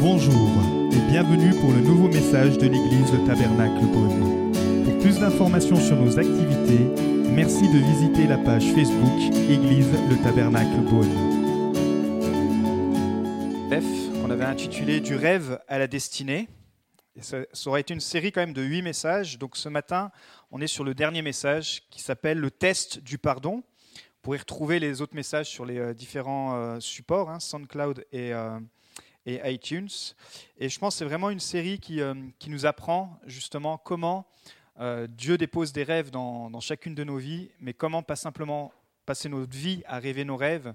Bonjour et bienvenue pour le nouveau message de l'église Le Tabernacle Beaune. Pour plus d'informations sur nos activités, merci de visiter la page Facebook Église Le Tabernacle Beaune. F qu'on avait intitulé Du rêve à la destinée. Ça aurait été une série quand même de huit messages. Donc ce matin, on est sur le dernier message qui s'appelle Le test du pardon. Vous pourrez retrouver les autres messages sur les euh, différents euh, supports, hein, SoundCloud et, euh, et iTunes. Et je pense que c'est vraiment une série qui, euh, qui nous apprend justement comment euh, Dieu dépose des rêves dans, dans chacune de nos vies, mais comment pas simplement passer notre vie à rêver nos rêves,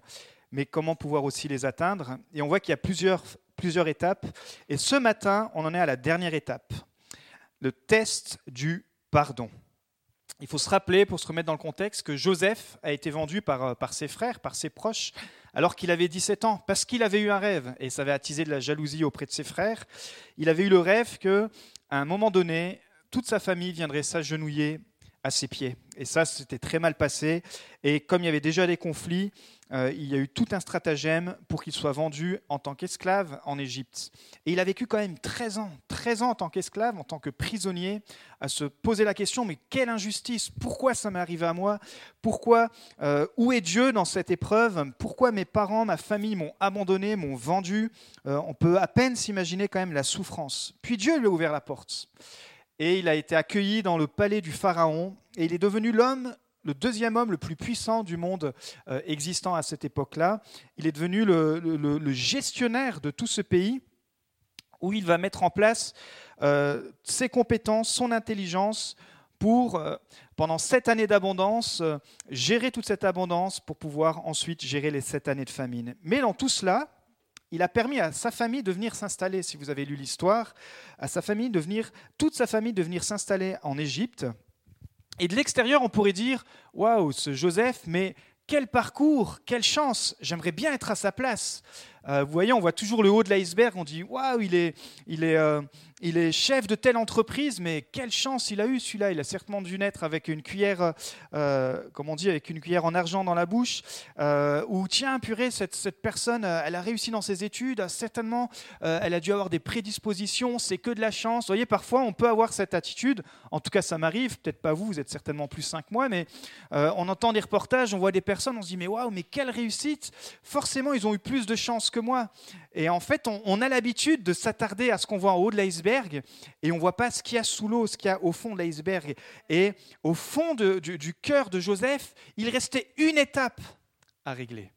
mais comment pouvoir aussi les atteindre. Et on voit qu'il y a plusieurs, plusieurs étapes. Et ce matin, on en est à la dernière étape, le test du pardon. Il faut se rappeler, pour se remettre dans le contexte, que Joseph a été vendu par, euh, par ses frères, par ses proches, alors qu'il avait 17 ans, parce qu'il avait eu un rêve, et ça avait attisé de la jalousie auprès de ses frères. Il avait eu le rêve que, à un moment donné, toute sa famille viendrait s'agenouiller à ses pieds. Et ça, c'était très mal passé. Et comme il y avait déjà des conflits, euh, il y a eu tout un stratagème pour qu'il soit vendu en tant qu'esclave en Égypte. Et il a vécu quand même 13 ans, 13 ans en tant qu'esclave, en tant que prisonnier, à se poser la question, mais quelle injustice Pourquoi ça m'est arrivé à moi? Pourquoi euh, Où est Dieu dans cette épreuve? Pourquoi mes parents, ma famille m'ont abandonné, m'ont vendu? Euh, On peut à peine s'imaginer quand même la souffrance. Puis Dieu lui a ouvert la porte et il a été accueilli dans le palais du Pharaon, et il est devenu l'homme, le deuxième homme le plus puissant du monde euh, existant à cette époque-là. Il est devenu le, gestionnaire de tout ce pays, où il va mettre en place euh, ses compétences, son intelligence, pour, euh, pendant sept années d'abondance, gérer toute cette abondance pour pouvoir ensuite gérer les sept années de famine. Mais dans tout cela, il a permis à sa famille de venir s'installer, si vous avez lu l'histoire, à toute sa famille de venir s'installer en Égypte. Et de l'extérieur, on pourrait dire Waouh, ce Joseph, mais quel parcours, quelle chance, j'aimerais bien être à sa place. Euh, vous voyez, on voit toujours le haut de l'iceberg, on dit Waouh, il est, il, est, euh, il est chef de telle entreprise, mais quelle chance il a eu celui-là. Il a certainement dû naître avec une cuillère, euh, comme on dit, avec une cuillère en argent dans la bouche. Ou tiens, purée, cette, cette personne, elle a réussi dans ses études, euh, certainement, elle a dû avoir des prédispositions, c'est que de la chance. Vous voyez, parfois, on peut avoir cette attitude. En tout cas, ça m'arrive, peut-être pas vous, vous êtes certainement plus sain que moi, mais on entend des reportages, on voit des personnes, on se dit, mais waouh, mais quelle réussite Forcément, ils ont eu plus de chance que moi. Et en fait, on, a l'habitude de s'attarder à ce qu'on voit en haut de l'iceberg et on ne voit pas ce qu'il y a sous l'eau, ce qu'il y a au fond de l'iceberg. Et au fond du, du cœur de Joseph, il restait une étape à régler.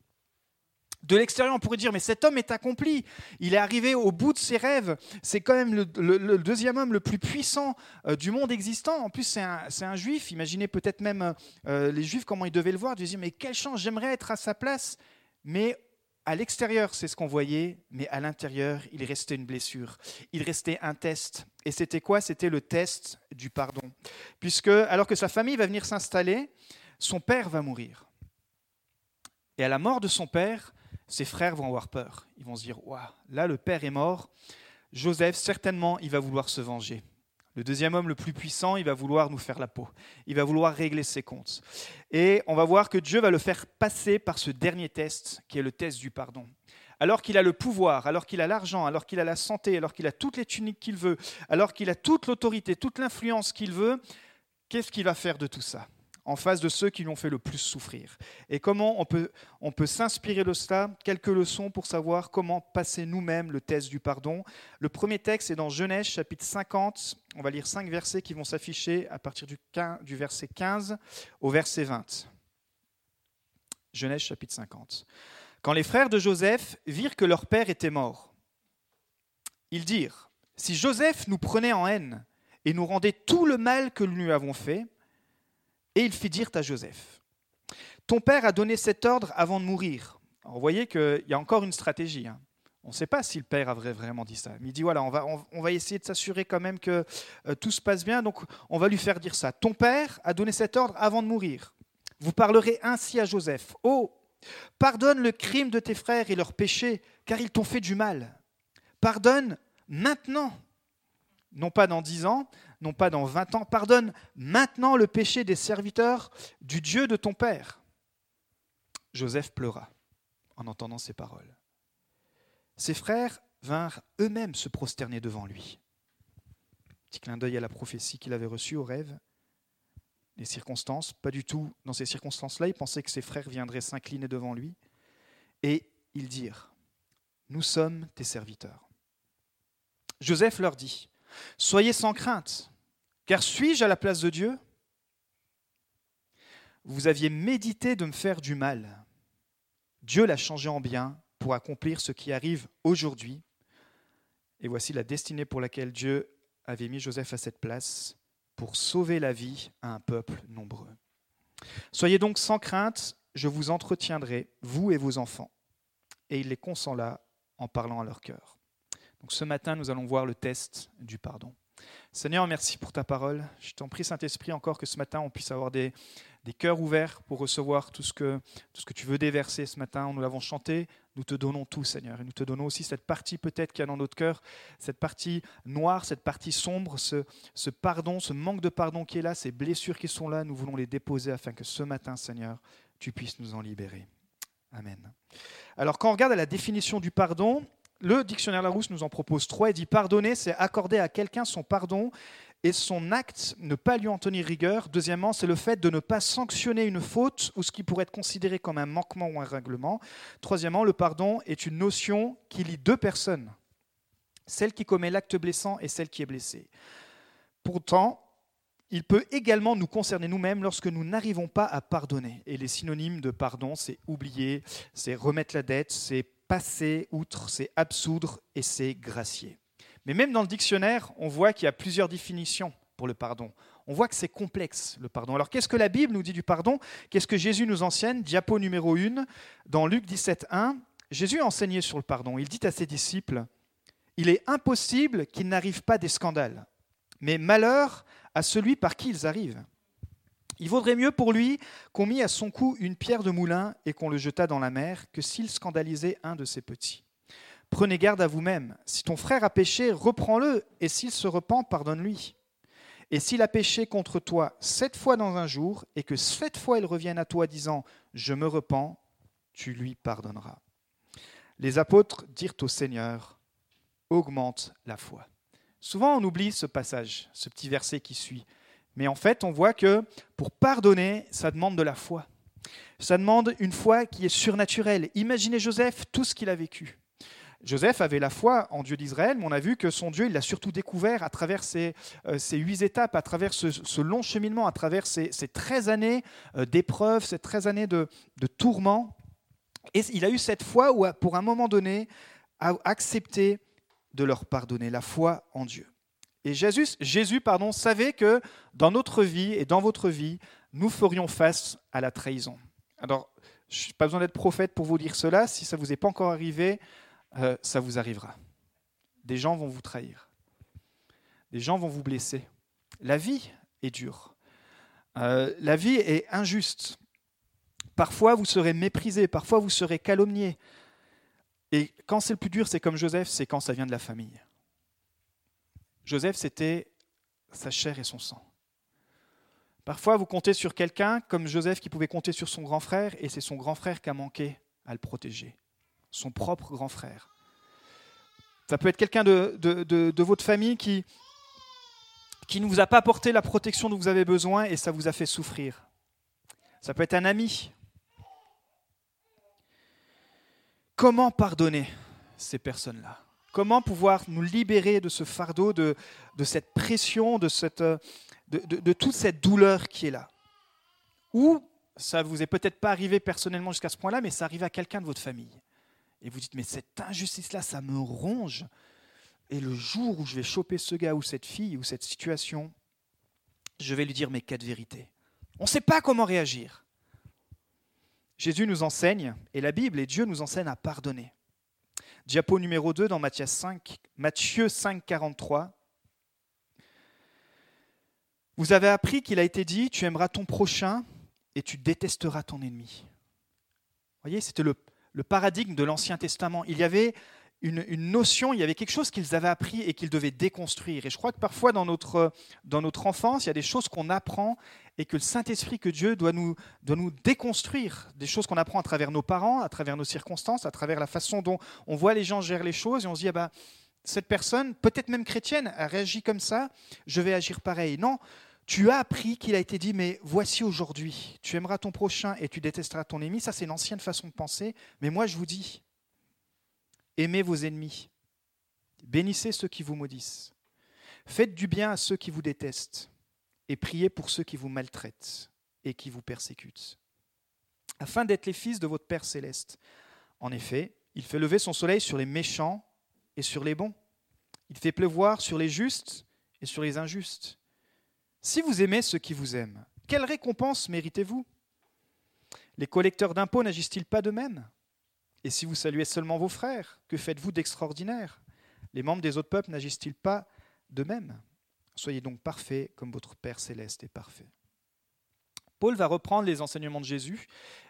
De l'extérieur, on pourrait dire, mais cet homme est accompli. Il est arrivé au bout de ses rêves. C'est quand même le, deuxième homme le plus puissant euh, du monde existant. En plus, c'est un, juif. Imaginez peut-être même euh, les juifs, comment ils devaient le voir. Ils disaient, mais quelle chance, j'aimerais être à sa place. Mais à l'extérieur, c'est ce qu'on voyait, mais à l'intérieur, il restait une blessure. Il restait un test. Et c'était quoi? C'était le test du pardon. Puisque, alors que sa famille va venir s'installer, son père va mourir. Et à la mort de son père, ses frères vont avoir peur. Ils vont se dire Waouh, là, le père est mort. Joseph, certainement, il va vouloir se venger. Le deuxième homme le plus puissant, il va vouloir nous faire la peau. Il va vouloir régler ses comptes. Et on va voir que Dieu va le faire passer par ce dernier test, qui est le test du pardon. Alors qu'il a le pouvoir, alors qu'il a l'argent, alors qu'il a la santé, alors qu'il a toutes les tuniques qu'il veut, alors qu'il a toute l'autorité, toute l'influence qu'il veut, qu'est-ce qu'il va faire de tout ça? En face de ceux qui l'ont fait le plus souffrir Et comment on peut, on peut s'inspirer de cela? Quelques leçons pour savoir comment passer nous-mêmes le test du pardon. Le premier texte est dans Genèse chapitre 50. On va lire cinq versets qui vont s'afficher à partir du, 15 du verset 15 au verset 20. Genèse chapitre 50. Quand les frères de Joseph virent que leur père était mort, ils dirent, Si Joseph nous prenait en haine et nous rendait tout le mal que nous lui avons fait, et il fit dire à Joseph, Ton père a donné cet ordre avant de mourir. Alors, vous voyez qu'il y a encore une stratégie. hein. On ne sait pas si le père a vra- vraiment dit ça. Mais il dit, voilà, on va, on, on va essayer de s'assurer quand même que euh, tout se passe bien, donc on va lui faire dire ça. Ton père a donné cet ordre avant de mourir. Vous parlerez ainsi à Joseph. Oh, pardonne le crime de tes frères et leurs péchés, car ils t'ont fait du mal. Pardonne maintenant, non pas dans dix ans, non pas dans vingt ans. Pardonne maintenant le péché des serviteurs du Dieu de ton père. Joseph pleura en entendant ces paroles. Ses frères vinrent eux-mêmes se prosterner devant lui. Petit clin d'œil à la prophétie qu'il avait reçue au rêve. Les circonstances, pas du tout dans ces circonstances-là, il pensait que ses frères viendraient s'incliner devant lui. Et ils dirent, Nous sommes tes serviteurs. Joseph leur dit, Soyez sans crainte, car suis-je à la place de Dieu? Vous aviez médité de me faire du mal. Dieu l'a changé en bien pour accomplir ce qui arrive aujourd'hui. Et voici la destinée pour laquelle Dieu avait mis Joseph à cette place, pour sauver la vie à un peuple nombreux. Soyez donc sans crainte, je vous entretiendrai, vous et vos enfants. Et il les consola en parlant à leur cœur. Donc ce matin, nous allons voir le test du pardon. Seigneur, merci pour ta parole. Je t'en prie, Saint-Esprit, encore que ce matin, on puisse avoir des, des cœurs ouverts pour recevoir tout ce, que, tout ce que tu veux déverser ce matin. Nous l'avons chanté, nous te donnons tout, Seigneur. Et nous te donnons aussi cette partie peut-être qu'il y a dans notre cœur, cette partie noire, cette partie sombre, ce, ce pardon, ce manque de pardon qui est là, ces blessures qui sont là. Nous voulons les déposer afin que ce matin, Seigneur, tu puisses nous en libérer. Amen. Alors quand on regarde la définition du pardon, le dictionnaire Larousse nous en propose trois. Il dit pardonner, c'est accorder à quelqu'un son pardon et son acte, ne pas lui en tenir rigueur. Deuxièmement, c'est le fait de ne pas sanctionner une faute ou ce qui pourrait être considéré comme un manquement ou un règlement. Troisièmement, le pardon est une notion qui lie deux personnes, celle qui commet l'acte blessant et celle qui est blessée. Pourtant, il peut également nous concerner nous-mêmes lorsque nous n'arrivons pas à pardonner. Et les synonymes de pardon, c'est oublier, c'est remettre la dette, c'est passer outre, c'est absoudre et c'est gracier. Mais même dans le dictionnaire, on voit qu'il y a plusieurs définitions pour le pardon. On voit que c'est complexe, le pardon. Alors qu'est-ce que la Bible nous dit du pardon? Qu'est-ce que Jésus nous enseigne? Diapo numéro 1, dans Luc 17, 1, Jésus a enseigné sur le pardon. Il dit à ses disciples, Il est impossible qu'il n'arrive pas des scandales, mais malheur à celui par qui ils arrivent. Il vaudrait mieux pour lui qu'on mit à son cou une pierre de moulin et qu'on le jetât dans la mer que s'il scandalisait un de ses petits. Prenez garde à vous-même. Si ton frère a péché, reprends-le, et s'il se repent, pardonne-lui. Et s'il a péché contre toi sept fois dans un jour, et que sept fois il revienne à toi disant Je me repens, tu lui pardonneras. Les apôtres dirent au Seigneur Augmente la foi. Souvent on oublie ce passage, ce petit verset qui suit. Mais en fait, on voit que pour pardonner, ça demande de la foi. Ça demande une foi qui est surnaturelle. Imaginez Joseph, tout ce qu'il a vécu. Joseph avait la foi en Dieu d'Israël, mais on a vu que son Dieu, il l'a surtout découvert à travers ces, euh, huit étapes, à travers ce, long cheminement, à travers ces, ces 13 années euh, d'épreuves, ces 13 années de, tourments. Et il a eu cette foi où, pour un moment donné, a accepté de leur pardonner, la foi en Dieu. Et Jésus, Jésus pardon, savait que dans notre vie et dans votre vie, nous ferions face à la trahison. Alors, je n'ai pas besoin d'être prophète pour vous dire cela. Si ça ne vous est pas encore arrivé, euh, ça vous arrivera. Des gens vont vous trahir. Des gens vont vous blesser. La vie est dure. Euh, la vie est injuste. Parfois, vous serez méprisé, parfois, vous serez calomnié. Et quand c'est le plus dur, c'est comme Joseph, c'est quand ça vient de la famille. Joseph, c'était sa chair et son sang. Parfois, vous comptez sur quelqu'un comme Joseph qui pouvait compter sur son grand frère, et c'est son grand frère qui a manqué à le protéger son propre grand frère. Ça peut être quelqu'un de, votre famille qui, qui ne vous a pas apporté la protection dont vous avez besoin et ça vous a fait souffrir. Ça peut être un ami. Comment pardonner ces personnes-là? Comment pouvoir nous libérer de ce fardeau, de, cette pression, de, cette, de, toute cette douleur qui est là? Ou ça ne vous est peut-être pas arrivé personnellement jusqu'à ce point-là, mais ça arrive à quelqu'un de votre famille et vous dites, mais cette injustice-là, ça me ronge. Et le jour où je vais choper ce gars ou cette fille ou cette situation, je vais lui dire mes quatre vérités. On ne sait pas comment réagir. Jésus nous enseigne, et la Bible et Dieu nous enseignent à pardonner. Diapo numéro 2 dans Matthieu 5, Matthieu 5, 43. Vous avez appris qu'il a été dit, tu aimeras ton prochain et tu détesteras ton ennemi. Vous voyez, c'était le, le paradigme de l'Ancien Testament. Il y avait une, notion, il y avait quelque chose qu'ils avaient appris et qu'ils devaient déconstruire. Et je crois que parfois dans notre, dans notre enfance, il y a des choses qu'on apprend et que le Saint-Esprit, que Dieu doit nous, doit nous déconstruire, des choses qu'on apprend à travers nos parents, à travers nos circonstances, à travers la façon dont on voit les gens gérer les choses, et on se dit, ah bah, cette personne, peut-être même chrétienne, a réagi comme ça, je vais agir pareil. Non, tu as appris qu'il a été dit, mais voici aujourd'hui, tu aimeras ton prochain et tu détesteras ton ennemi. Ça, c'est l'ancienne façon de penser. Mais moi, je vous dis, aimez vos ennemis, bénissez ceux qui vous maudissent, faites du bien à ceux qui vous détestent et priez pour ceux qui vous maltraitent et qui vous persécutent, afin d'être les fils de votre Père céleste. En effet, il fait lever son soleil sur les méchants et sur les bons. Il fait pleuvoir sur les justes et sur les injustes. Si vous aimez ceux qui vous aiment, quelle récompense méritez-vous? Les collecteurs d'impôts n'agissent-ils pas de même? Et si vous saluez seulement vos frères, que faites-vous d'extraordinaire? Les membres des autres peuples n'agissent-ils pas de même Soyez donc parfaits comme votre Père céleste est parfait. Paul va reprendre les enseignements de Jésus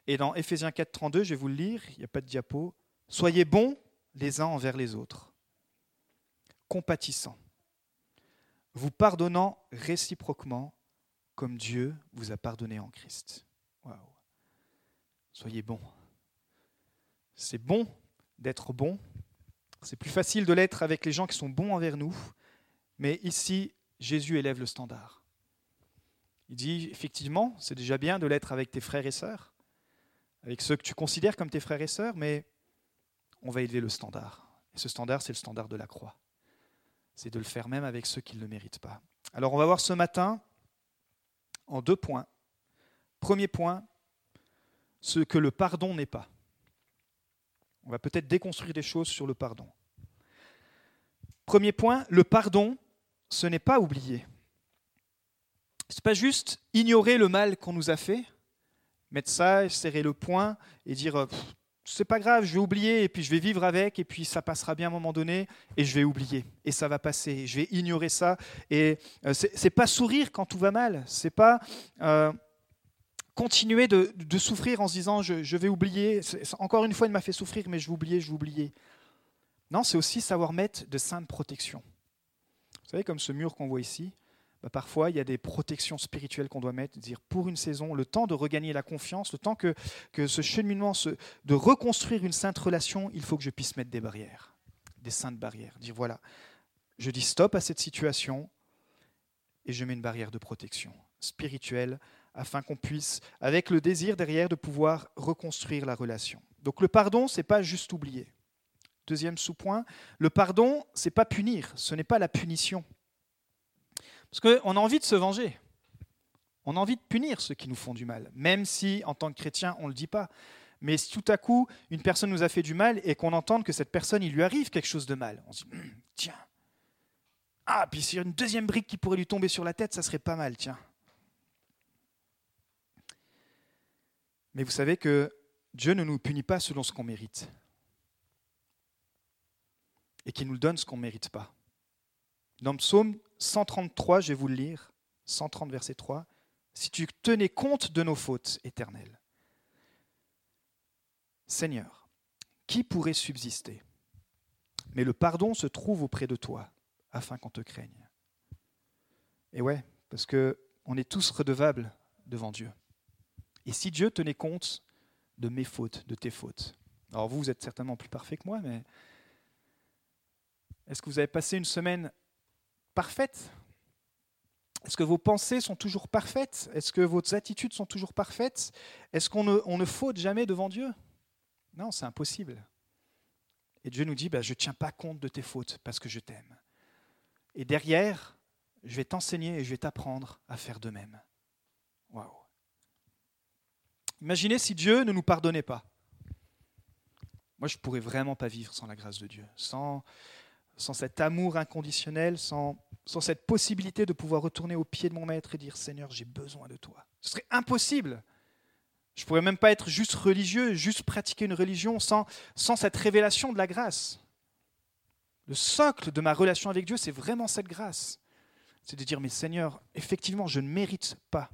et dans Éphésiens 4, 32, je vais vous le lire, il n'y a pas de diapo. Soyez bons les uns envers les autres, compatissants vous pardonnant réciproquement comme Dieu vous a pardonné en Christ. Waouh. Soyez bons. C'est bon d'être bon. C'est plus facile de l'être avec les gens qui sont bons envers nous. Mais ici, Jésus élève le standard. Il dit, effectivement, c'est déjà bien de l'être avec tes frères et sœurs, avec ceux que tu considères comme tes frères et sœurs, mais on va élever le standard. Et ce standard, c'est le standard de la croix c'est de le faire même avec ceux qui ne le méritent pas. Alors on va voir ce matin en deux points. Premier point, ce que le pardon n'est pas. On va peut-être déconstruire des choses sur le pardon. Premier point, le pardon, ce n'est pas oublier. Ce n'est pas juste ignorer le mal qu'on nous a fait, mettre ça, serrer le poing et dire c'est pas grave, je vais oublier et puis je vais vivre avec et puis ça passera bien à un moment donné et je vais oublier et ça va passer. Je vais ignorer ça et euh, c'est pas sourire quand tout va mal. C'est pas euh, continuer de, souffrir en se disant je, vais oublier. Encore une fois, il m'a fait souffrir, mais je vais oublier, je vais oublier. Non, c'est aussi savoir mettre de saintes protections. Vous savez, comme ce mur qu'on voit ici, bah, parfois il y a des protections spirituelles qu'on doit mettre, dire pour une saison, le temps de regagner la confiance, le temps que, que ce cheminement, de reconstruire une sainte relation, il faut que je puisse mettre des barrières, des saintes barrières. Dire voilà, je dis stop à cette situation et je mets une barrière de protection spirituelle afin qu'on puisse, avec le désir derrière, de pouvoir reconstruire la relation. Donc le pardon, c'est pas juste oublier. Deuxième sous-point, le pardon, c'est pas punir, ce n'est pas la punition. Parce qu'on a envie de se venger. On a envie de punir ceux qui nous font du mal, même si en tant que chrétien, on ne le dit pas. Mais si tout à coup, une personne nous a fait du mal et qu'on entende que cette personne, il lui arrive quelque chose de mal, on se dit, hum, tiens, ah, puis s'il y a une deuxième brique qui pourrait lui tomber sur la tête, ça serait pas mal, tiens. Mais vous savez que Dieu ne nous punit pas selon ce qu'on mérite. Et qu'il nous donne ce qu'on ne mérite pas. Dans le psaume 133, je vais vous le lire, 130 verset 3, si tu tenais compte de nos fautes éternelles. Seigneur, qui pourrait subsister? Mais le pardon se trouve auprès de toi, afin qu'on te craigne. Et ouais, parce que on est tous redevables devant Dieu. Et si Dieu tenait compte de mes fautes, de tes fautes, alors vous, vous êtes certainement plus parfait que moi, mais est-ce que vous avez passé une semaine parfaite? Est-ce que vos pensées sont toujours parfaites? Est-ce que vos attitudes sont toujours parfaites? Est-ce qu'on ne, faute jamais devant Dieu? Non, c'est impossible. Et Dieu nous dit, bah, je ne tiens pas compte de tes fautes parce que je t'aime. Et derrière, je vais t'enseigner et je vais t'apprendre à faire de même. Waouh. Imaginez si Dieu ne nous pardonnait pas. Moi, je ne pourrais vraiment pas vivre sans la grâce de Dieu, sans, sans cet amour inconditionnel, sans, sans cette possibilité de pouvoir retourner au pied de mon maître et dire Seigneur, j'ai besoin de toi. Ce serait impossible. Je ne pourrais même pas être juste religieux, juste pratiquer une religion sans, sans cette révélation de la grâce. Le socle de ma relation avec Dieu, c'est vraiment cette grâce. C'est de dire, mais Seigneur, effectivement, je ne mérite pas.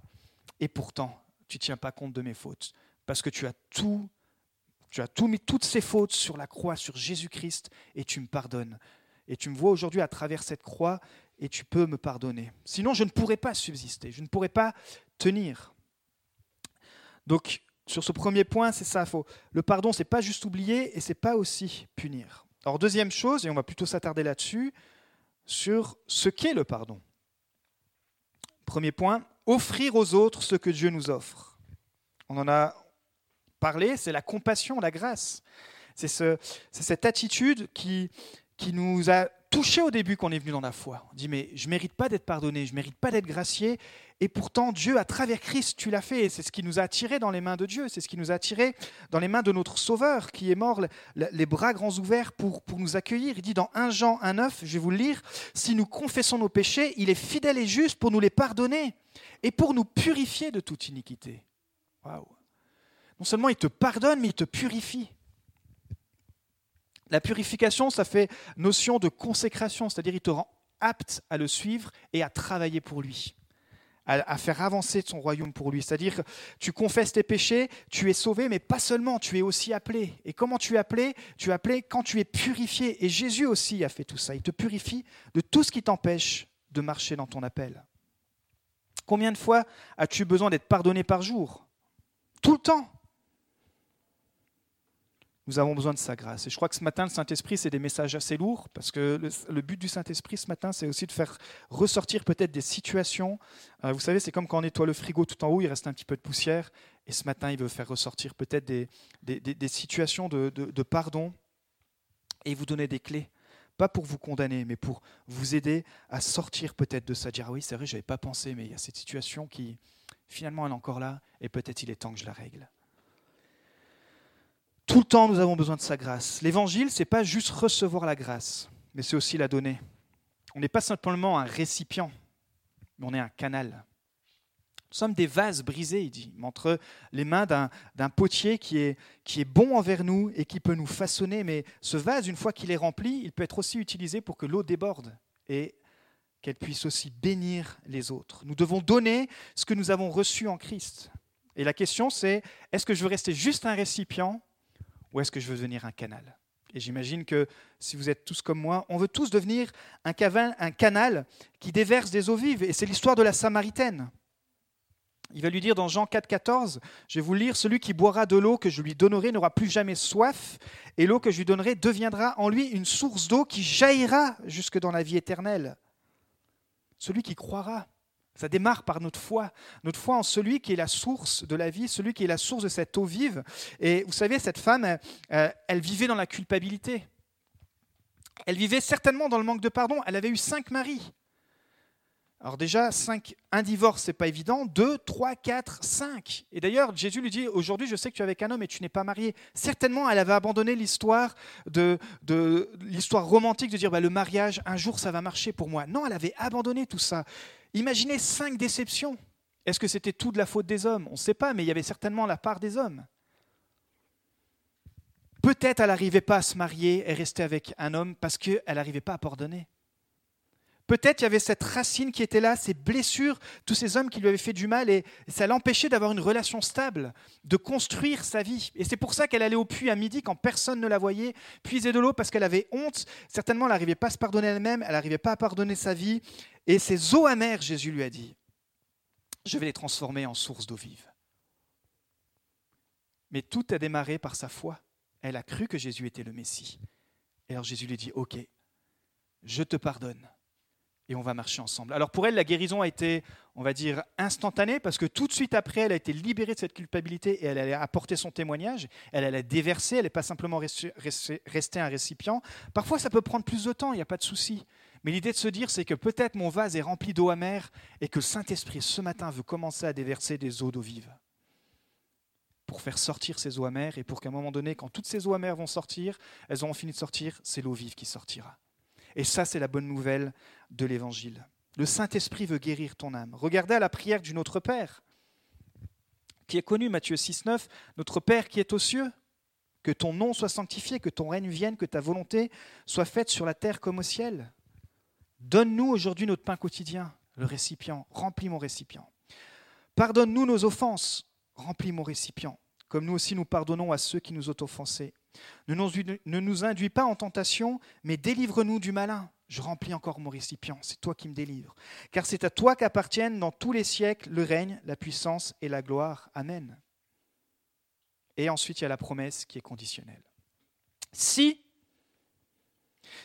Et pourtant, tu ne tiens pas compte de mes fautes. Parce que tu as tout Tu as tout mis toutes ces fautes sur la croix, sur Jésus-Christ, et tu me pardonnes. Et tu me vois aujourd'hui à travers cette croix, et tu peux me pardonner. Sinon, je ne pourrais pas subsister, je ne pourrais pas tenir. Donc, sur ce premier point, c'est ça. Faut, le pardon, c'est pas juste oublier, et c'est pas aussi punir. Alors, deuxième chose, et on va plutôt s'attarder là-dessus, sur ce qu'est le pardon. Premier point, offrir aux autres ce que Dieu nous offre. On en a parlé, c'est la compassion, la grâce. C'est ce, cette attitude qui nous a touchés au début qu'on est venu dans la foi. On dit mais je ne mérite pas d'être pardonné, je ne mérite pas d'être gracié, et pourtant Dieu, à travers Christ, tu l'as fait, et c'est ce qui nous a attirés dans les mains de Dieu, c'est ce qui nous a attirés dans les mains de notre Sauveur, qui est mort les bras grands ouverts pour, pour nous accueillir. Il dit dans 1 Jean 1,9, je vais vous le lire, si nous confessons nos péchés, il est fidèle et juste pour nous les pardonner et pour nous purifier de toute iniquité. Waouh Non seulement il te pardonne, mais il te purifie. La purification, ça fait notion de consécration, c'est-à-dire il te rend apte à le suivre et à travailler pour lui, à, faire avancer son royaume pour lui. C'est-à-dire que tu confesses tes péchés, tu es sauvé, mais pas seulement, tu es aussi appelé. Et comment tu es appelé? Tu es appelé quand tu es purifié. Et Jésus aussi a fait tout ça. Il te purifie de tout ce qui t'empêche de marcher dans ton appel. Combien de fois as-tu besoin d'être pardonné par jour? Tout le temps. Nous avons besoin de sa grâce. Et je crois que ce matin, le Saint-Esprit, c'est des messages assez lourds, parce que le, but du Saint-Esprit ce matin, c'est aussi de faire ressortir peut-être des situations. Euh, vous savez, c'est comme quand on nettoie le frigo tout en haut, il reste un petit peu de poussière. Et ce matin, il veut faire ressortir peut-être des, des, situations de, de pardon et vous donner des clés pas pour vous condamner, mais pour vous aider à sortir peut-être de ça, dire ah oui, c'est vrai, je n'avais pas pensé, mais il y a cette situation qui, finalement, elle est encore là, et peut-être il est temps que je la règle. Tout le temps, nous avons besoin de sa grâce. L'évangile, c'est pas juste recevoir la grâce, mais c'est aussi la donner. On n'est pas simplement un récipient, mais on est un canal. Nous sommes des vases brisés, il dit, entre les mains d'un potier qui est, qui est bon envers nous et qui peut nous façonner. Mais ce vase, une fois qu'il est rempli, il peut être aussi utilisé pour que l'eau déborde et qu'elle puisse aussi bénir les autres. Nous devons donner ce que nous avons reçu en Christ. Et la question, c'est est-ce que je veux rester juste un récipient ou est-ce que je veux devenir un canal? Et j'imagine que si vous êtes tous comme moi, on veut tous devenir un, un canal qui déverse des eaux vives. Et c'est l'histoire de la Samaritaine. Il va lui dire dans Jean 4, 14, je vais vous lire, celui qui boira de l'eau que je lui donnerai n'aura plus jamais soif, et l'eau que je lui donnerai deviendra en lui une source d'eau qui jaillira jusque dans la vie éternelle. Celui qui croira. Ça démarre par notre foi, notre foi en celui qui est la source de la vie, celui qui est la source de cette eau vive. Et vous savez, cette femme, euh, elle vivait dans la culpabilité. Elle vivait certainement dans le manque de pardon. Elle avait eu cinq maris. Alors déjà, 5, un divorce, c'est pas évident. 2, 3, 4, 5. Et d'ailleurs, Jésus lui dit, aujourd'hui, je sais que tu es avec un homme et tu n'es pas marié. Certainement, elle avait abandonné l'histoire de, de l'histoire romantique de dire, bah, le mariage, un jour, ça va marcher pour moi. Non, elle avait abandonné tout ça. Imaginez cinq déceptions. Est-ce que c'était tout de la faute des hommes? On ne sait pas, mais il y avait certainement la part des hommes. Peut-être elle n'arrivait pas à se marier et rester avec un homme parce qu'elle n'arrivait pas à pardonner. Peut-être il y avait cette racine qui était là, ces blessures, tous ces hommes qui lui avaient fait du mal, et ça l'empêchait d'avoir une relation stable, de construire sa vie. Et c'est pour ça qu'elle allait au puits à midi quand personne ne la voyait, puiser de l'eau parce qu'elle avait honte. Certainement, elle n'arrivait pas à se pardonner elle-même, elle n'arrivait pas à pardonner sa vie. Et ces eaux amères, Jésus lui a dit, je vais les transformer en source d'eau vive. Mais tout a démarré par sa foi. Elle a cru que Jésus était le Messie. Et alors Jésus lui dit, OK, je te pardonne et on va marcher ensemble. Alors pour elle, la guérison a été, on va dire, instantanée parce que tout de suite après, elle a été libérée de cette culpabilité et elle allait apporter son témoignage, elle allait déverser, elle n'est pas simplement rester un récipient. Parfois, ça peut prendre plus de temps, il n'y a pas de souci. Mais l'idée de se dire, c'est que peut-être mon vase est rempli d'eau amère et que le Saint-Esprit, ce matin, veut commencer à déverser des eaux d'eau vive pour faire sortir ces eaux amères et pour qu'à un moment donné, quand toutes ces eaux amères vont sortir, elles auront fini de sortir, c'est l'eau vive qui sortira. Et ça, c'est la bonne nouvelle de l'Évangile. Le Saint-Esprit veut guérir ton âme. Regardez à la prière du Notre Père, qui est connu, Matthieu 6, 9, Notre Père qui est aux cieux, que ton nom soit sanctifié, que ton règne vienne, que ta volonté soit faite sur la terre comme au ciel. Donne-nous aujourd'hui notre pain quotidien, le récipient, remplis mon récipient. Pardonne-nous nos offenses, remplis mon récipient. comme nous aussi nous pardonnons à ceux qui nous ont offensés. Ne nous, induis pas en tentation, mais délivre-nous du malin. Je remplis encore mon récipient, c'est toi qui me délivres. Car c'est à toi qu'appartiennent dans tous les siècles le règne, la puissance et la gloire. Amen. Et ensuite, il y a la promesse qui est conditionnelle. Si,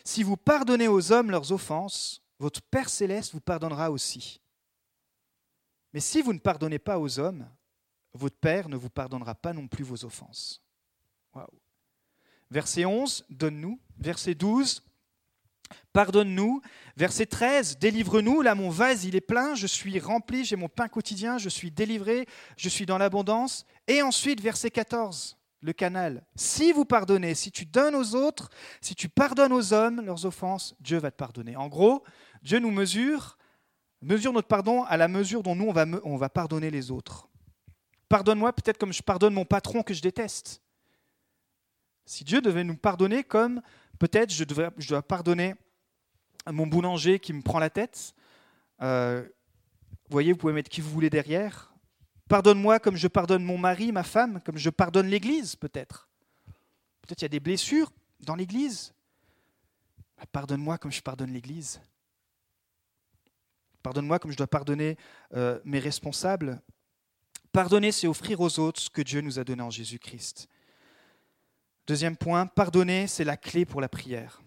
si vous pardonnez aux hommes leurs offenses, votre Père céleste vous pardonnera aussi. Mais si vous ne pardonnez pas aux hommes, votre Père ne vous pardonnera pas non plus vos offenses. Verset 11, donne-nous. Verset 12, Pardonne-nous. Verset 13, délivre-nous. Là, mon vase, il est plein, je suis rempli, j'ai mon pain quotidien, je suis délivré, je suis dans l'abondance. Et ensuite, verset 14, le canal. Si vous pardonnez, si tu donnes aux autres, si tu pardonnes aux hommes leurs offenses, Dieu va te pardonner. En gros, Dieu nous mesure, mesure notre pardon à la mesure dont nous, on va, on va pardonner les autres. Pardonne-moi peut-être comme je pardonne mon patron que je déteste. Si Dieu devait nous pardonner comme peut-être je, dois pardonner à mon boulanger qui me prend la tête. Euh, vous voyez, vous pouvez mettre qui vous voulez derrière. Pardonne-moi comme je pardonne mon mari, ma femme, comme je pardonne l'Église, peut-être. Peut-être il y a des blessures dans l'Église. Bah, pardonne-moi comme je pardonne l'Église. Pardonne-moi comme je dois pardonner euh, mes responsables. Pardonner, c'est offrir aux autres ce que Dieu nous a donné en Jésus-Christ. Deuxième point, pardonner, c'est la clé pour la prière.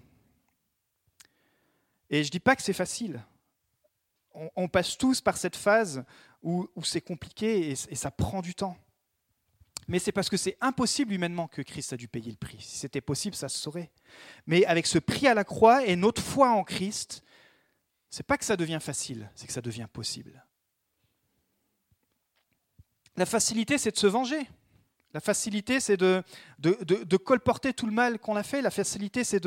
Et je ne dis pas que c'est facile. On, passe tous par cette phase où, c'est compliqué et, ça prend du temps. Mais c'est parce que c'est impossible humainement que Christ a dû payer le prix. Si c'était possible, ça se saurait. Mais avec ce prix à la croix et notre foi en Christ, c'est pas que ça devient facile, c'est que ça devient possible. La facilité, c'est de se venger. La facilité, c'est de, colporter tout le mal qu'on a fait. La facilité, c'est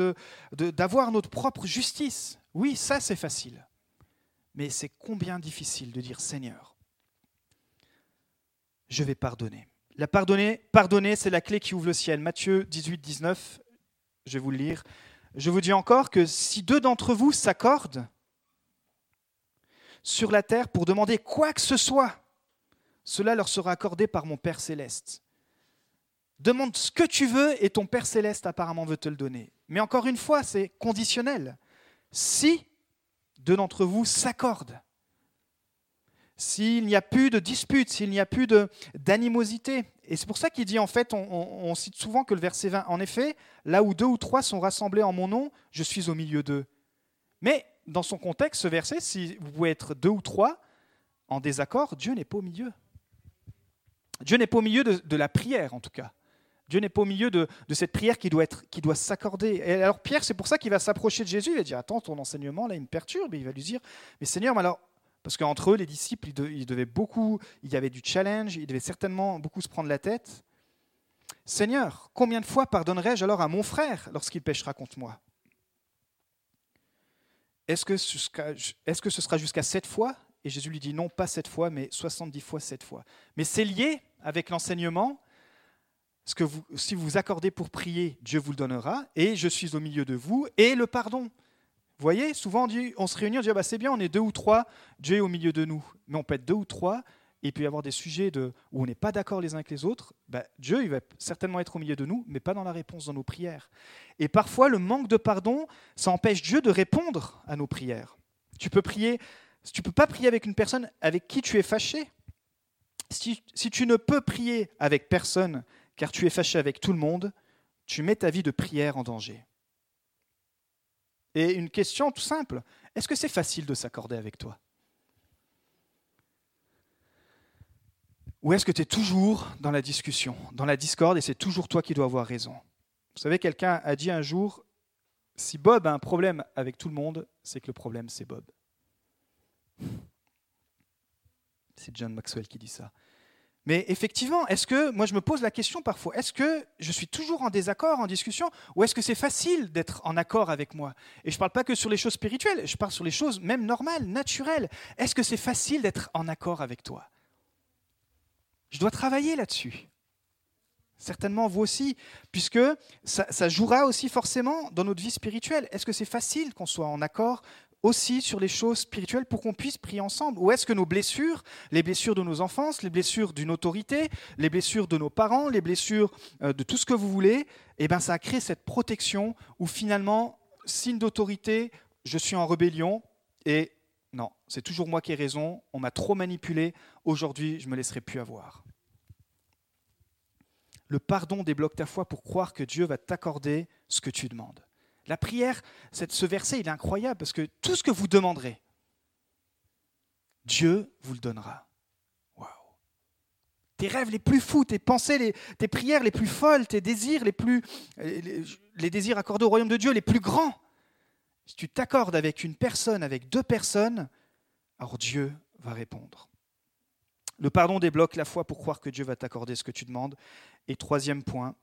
d'avoir notre propre justice. Oui, ça, c'est facile. Mais c'est combien difficile de dire Seigneur, je vais pardonner. La pardonner, pardonner, c'est la clé qui ouvre le ciel. Matthieu 18, 19, je vais vous le lire. Je vous dis encore que si deux d'entre vous s'accordent sur la terre pour demander quoi que ce soit, cela leur sera accordé par mon Père céleste. Demande ce que tu veux et ton Père céleste apparemment veut te le donner. Mais encore une fois, c'est conditionnel. Si deux d'entre vous s'accordent, s'il n'y a plus de dispute, s'il n'y a plus d'animosité. Et c'est pour ça qu'il dit, en fait, on, cite souvent que le verset 20, en effet, là où deux ou trois sont rassemblés en mon nom, je suis au milieu d'eux. Mais dans son contexte, ce verset, si vous pouvez être deux ou trois en désaccord, Dieu n'est pas au milieu. Dieu n'est pas au milieu de la prière, en tout cas. Dieu n'est pas au milieu de, cette prière qui doit, être, qui doit s'accorder. Et alors Pierre, c'est pour ça qu'il va s'approcher de Jésus. Il va dire, attends, ton enseignement, là, il me perturbe. Et il va lui dire, mais Seigneur, alors, parce qu'entre eux, les disciples, ils devaient beaucoup, il y avait du challenge, ils devaient certainement beaucoup se prendre la tête. Seigneur, combien de fois pardonnerai-je alors à mon frère lorsqu'il péchera contre moi? Est-ce que, que ce sera jusqu'à sept fois? Et Jésus lui dit non, pas sept fois, mais 70 fois sept fois. Mais c'est lié avec l'enseignement ce que vous, si vous accordez pour prier, Dieu vous le donnera, et je suis au milieu de vous, et le pardon. Vous voyez, souvent on, se réunit, on dit ah bah, c'est bien, on est deux ou trois, Dieu est au milieu de nous. Mais on peut être deux ou trois, et y avoir des sujets où on n'est pas d'accord les uns avec les autres. Bah, Dieu, il va certainement être au milieu de nous, mais pas dans la réponse dans nos prières. Et parfois, le manque de pardon, ça empêche Dieu de répondre à nos prières. Tu peux prier, tu peux pas prier avec une personne avec qui tu es fâché. Si tu ne peux prier avec personne car tu es fâché avec tout le monde, tu mets ta vie de prière en danger. Et une question tout simple, est-ce que c'est facile de s'accorder avec toi? Ou est-ce que tu es toujours dans la discussion, dans la discorde, et c'est toujours toi qui dois avoir raison? Vous savez, quelqu'un a dit un jour, si Bob a un problème avec tout le monde, c'est que le problème, c'est Bob. C'est John Maxwell qui dit ça. Mais effectivement, est-ce que, moi je me pose la question parfois, est-ce que je suis toujours en désaccord, en discussion, ou est-ce que c'est facile d'être en accord avec moi? Et je ne parle pas que sur les choses spirituelles, je parle sur les choses même normales, naturelles. Est-ce que c'est facile d'être en accord avec toi? Je dois travailler là-dessus. Certainement vous aussi, puisque ça, ça jouera aussi forcément dans notre vie spirituelle. Est-ce que c'est facile qu'on soit en accord aussi sur les choses spirituelles pour qu'on puisse prier ensemble Ou est-ce que nos blessures, les blessures de nos enfances, les blessures d'une autorité, les blessures de nos parents, les blessures euh, de tout ce que vous voulez, eh ben ça a créé cette protection où finalement, signe d'autorité, je suis en rébellion et non, c'est toujours moi qui ai raison, on m'a trop manipulé, aujourd'hui je ne me laisserai plus avoir. Le pardon débloque ta foi pour croire que Dieu va t'accorder ce que tu demandes. La prière, ce verset, il est incroyable parce que tout ce que vous demanderez, Dieu vous le donnera. Waouh. Tes rêves les plus fous, tes pensées, tes prières les plus folles, tes désirs les plus. Les, désirs accordés au royaume de Dieu les plus grands. Si tu t'accordes avec une personne, avec deux personnes, alors Dieu va répondre. Le pardon débloque la foi pour croire que Dieu va t'accorder ce que tu demandes. Et troisième point,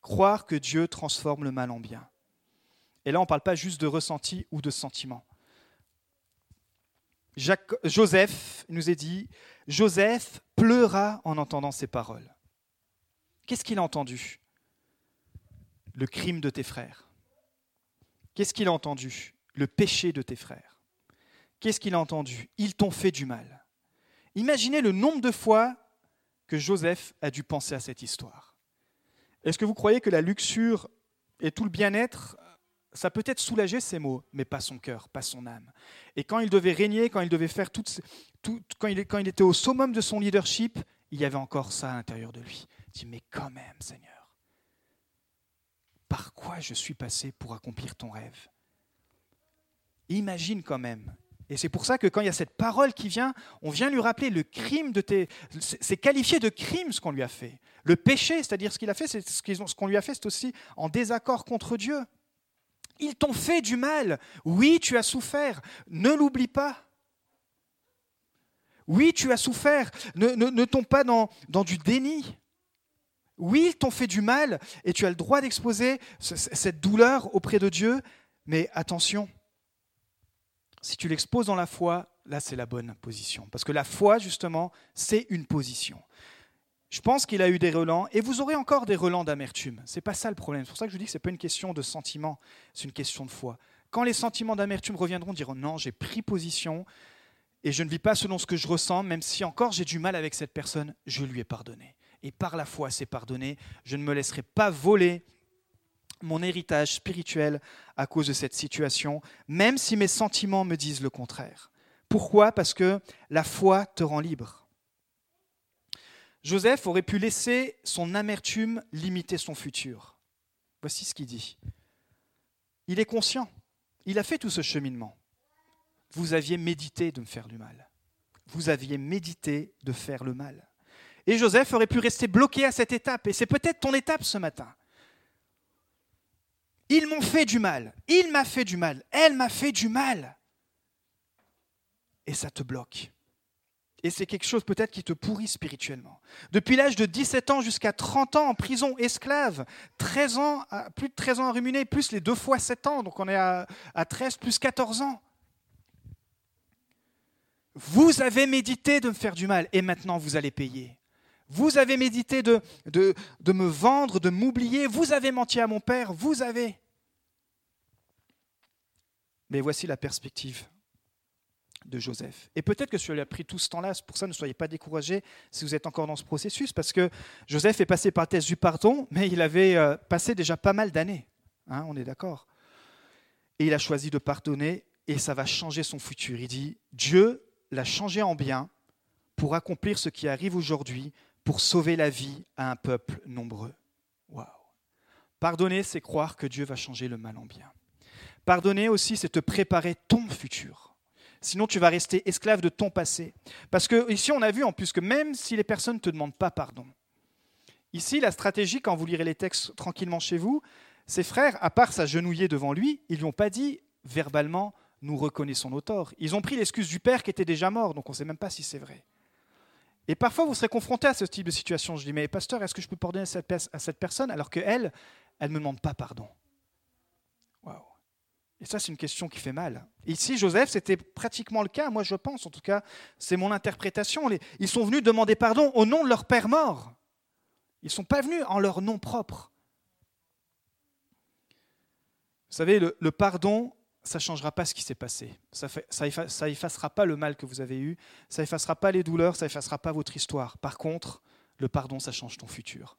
croire que Dieu transforme le mal en bien. Et là, on ne parle pas juste de ressenti ou de sentiment. Joseph nous est dit, Joseph pleura en entendant ces paroles. Qu'est-ce qu'il a entendu? Le crime de tes frères. Qu'est-ce qu'il a entendu? Le péché de tes frères. Qu'est-ce qu'il a entendu? Ils t'ont fait du mal. Imaginez le nombre de fois que Joseph a dû penser à cette histoire. Est-ce que vous croyez que la luxure et tout le bien-être ça peut être soulager ses mots, mais pas son cœur, pas son âme. Et quand il devait régner, quand il devait faire tout, quand, il, était au summum de son leadership, il y avait encore ça à l'intérieur de lui. Il dit, mais quand même, Seigneur, par quoi je suis passé pour accomplir ton rêve? Imagine quand même. Et c'est pour ça que quand il y a cette parole qui vient, on vient lui rappeler le crime de tes... C'est qualifié de crime ce qu'on lui a fait. Le péché, c'est-à-dire ce qu'il a fait, c'est ce qu'on lui a fait, c'est aussi en désaccord contre Dieu. Ils t'ont fait du mal. Oui, tu as souffert. Ne l'oublie pas. Oui, tu as souffert. Ne, ne, tombe pas dans, dans du déni. Oui, ils t'ont fait du mal et tu as le droit d'exposer cette douleur auprès de Dieu. Mais attention, si tu l'exposes dans la foi, là c'est la bonne position. Parce que la foi, justement, c'est une position. Je pense qu'il a eu des relents et vous aurez encore des relents d'amertume. Ce n'est pas ça le problème. C'est pour ça que je dis que ce n'est pas une question de sentiment, c'est une question de foi. Quand les sentiments d'amertume reviendront, diront non, j'ai pris position et je ne vis pas selon ce que je ressens, même si encore j'ai du mal avec cette personne, je lui ai pardonné. Et par la foi, c'est pardonné. Je ne me laisserai pas voler mon héritage spirituel à cause de cette situation, même si mes sentiments me disent le contraire. Pourquoi? Parce que la foi te rend libre. Joseph aurait pu laisser son amertume limiter son futur. Voici ce qu'il dit. Il est conscient. Il a fait tout ce cheminement. Vous aviez médité de me faire du mal. Vous aviez médité de faire le mal. Et Joseph aurait pu rester bloqué à cette étape. Et c'est peut-être ton étape ce matin. Ils m'ont fait du mal. Il m'a fait du mal. Elle m'a fait du mal. Et ça te bloque. Et c'est quelque chose peut-être qui te pourrit spirituellement. Depuis l'âge de 17 ans jusqu'à 30 ans en prison, esclave, 13 ans, plus de 13 ans à ruminer, plus les deux fois 7 ans, donc on est à, 13 plus 14 ans. Vous avez médité de me faire du mal et maintenant vous allez payer. Vous avez médité de me vendre, de m'oublier. Vous avez menti à mon père. Vous avez. Mais voici la perspective de Joseph. Et peut-être que lui a pris tout ce temps-là, pour ça ne soyez pas découragés si vous êtes encore dans ce processus, parce que Joseph est passé par le test du pardon, mais il avait euh, passé déjà pas mal d'années, hein, on est d'accord. Et il a choisi de pardonner, et ça va changer son futur. Il dit, Dieu l'a changé en bien pour accomplir ce qui arrive aujourd'hui, pour sauver la vie à un peuple nombreux. Waouh. Pardonner, c'est croire que Dieu va changer le mal en bien. Pardonner aussi, c'est te préparer ton futur. Sinon, tu vas rester esclave de ton passé. Parce que ici, on a vu en plus que même si les personnes ne te demandent pas pardon, ici, la stratégie, quand vous lirez les textes tranquillement chez vous, ses frères, à part s'agenouiller devant lui, ils lui ont pas dit verbalement nous reconnaissons nos torts. Ils ont pris l'excuse du père qui était déjà mort, donc on ne sait même pas si c'est vrai. Et parfois, vous serez confronté à ce type de situation. Je dis, mais pasteur, est-ce que je peux pardonner à cette, personne alors qu'elle, elle ne me demande pas pardon? Et ça, c'est une question qui fait mal. Ici, Joseph, c'était pratiquement le cas, moi je pense, en tout cas, c'est mon interprétation. Ils sont venus demander pardon au nom de leur père mort. Ils ne sont pas venus en leur nom propre. Vous savez, le, pardon ça ne changera pas ce qui s'est passé. Ça ça, effacera pas le mal que vous avez eu, ça effacera pas les douleurs, ça effacera pas votre histoire. Par contre, le pardon, ça change ton futur.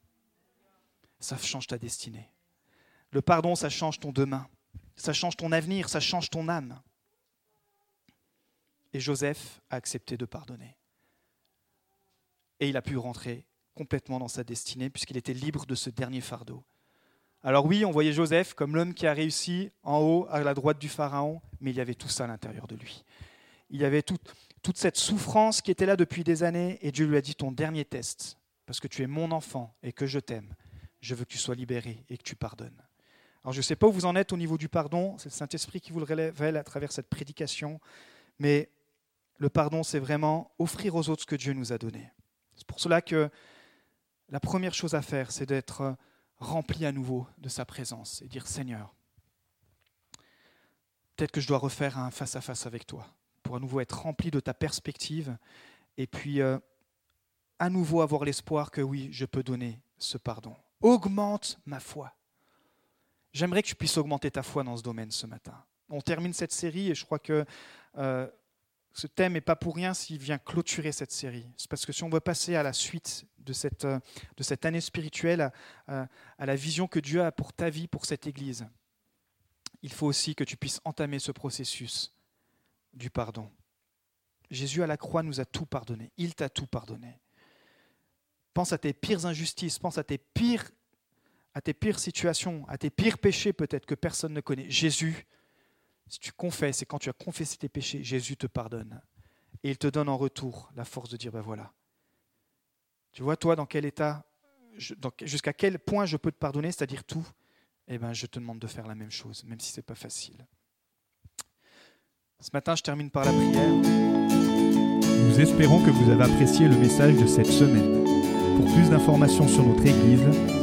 Ça change ta destinée. Le pardon, ça change ton demain. Ça change ton avenir, ça change ton âme. Et Joseph a accepté de pardonner. Et il a pu rentrer complètement dans sa destinée puisqu'il était libre de ce dernier fardeau. Alors oui, on voyait Joseph comme l'homme qui a réussi en haut à la droite du Pharaon, mais il y avait tout ça à l'intérieur de lui. Il y avait toute cette souffrance qui était là depuis des années, et Dieu lui a dit, ton dernier test, parce que tu es mon enfant et que je t'aime, je veux que tu sois libéré et que tu pardonnes. Alors je ne sais pas où vous en êtes au niveau du pardon, c'est le Saint-Esprit qui vous le révèle à travers cette prédication, mais le pardon, c'est vraiment offrir aux autres ce que Dieu nous a donné. C'est pour cela que la première chose à faire, c'est d'être rempli à nouveau de sa présence et dire Seigneur, peut-être que je dois refaire un face-à-face avec toi pour à nouveau être rempli de ta perspective et puis euh, à nouveau avoir l'espoir que oui, je peux donner ce pardon. Augmente ma foi. J'aimerais que tu puisses augmenter ta foi dans ce domaine ce matin. On termine cette série et je crois que euh, ce thème n'est pas pour rien s'il vient clôturer cette série. C'est parce que si on veut passer à la suite de cette, euh, année spirituelle, à, à, la vision que Dieu a pour ta vie, pour cette Église, il faut aussi que tu puisses entamer ce processus du pardon. Jésus à la croix nous a tout pardonné. Il t'a tout pardonné. Pense à tes pires injustices, pense à tes pires, à tes pires situations, à tes pires péchés peut-être que personne ne connaît. Jésus si tu confesses et quand tu as confessé tes péchés, Jésus te pardonne. Et il te donne en retour la force de dire, ben voilà. Tu vois, toi, dans quel état, jusqu'à quel point je peux te pardonner, c'est-à-dire tout, eh ben, je te demande de faire la même chose, même si ce n'est pas facile. Ce matin, je termine par la prière. Nous espérons que vous avez apprécié le message de cette semaine. Pour plus d'informations sur notre Église,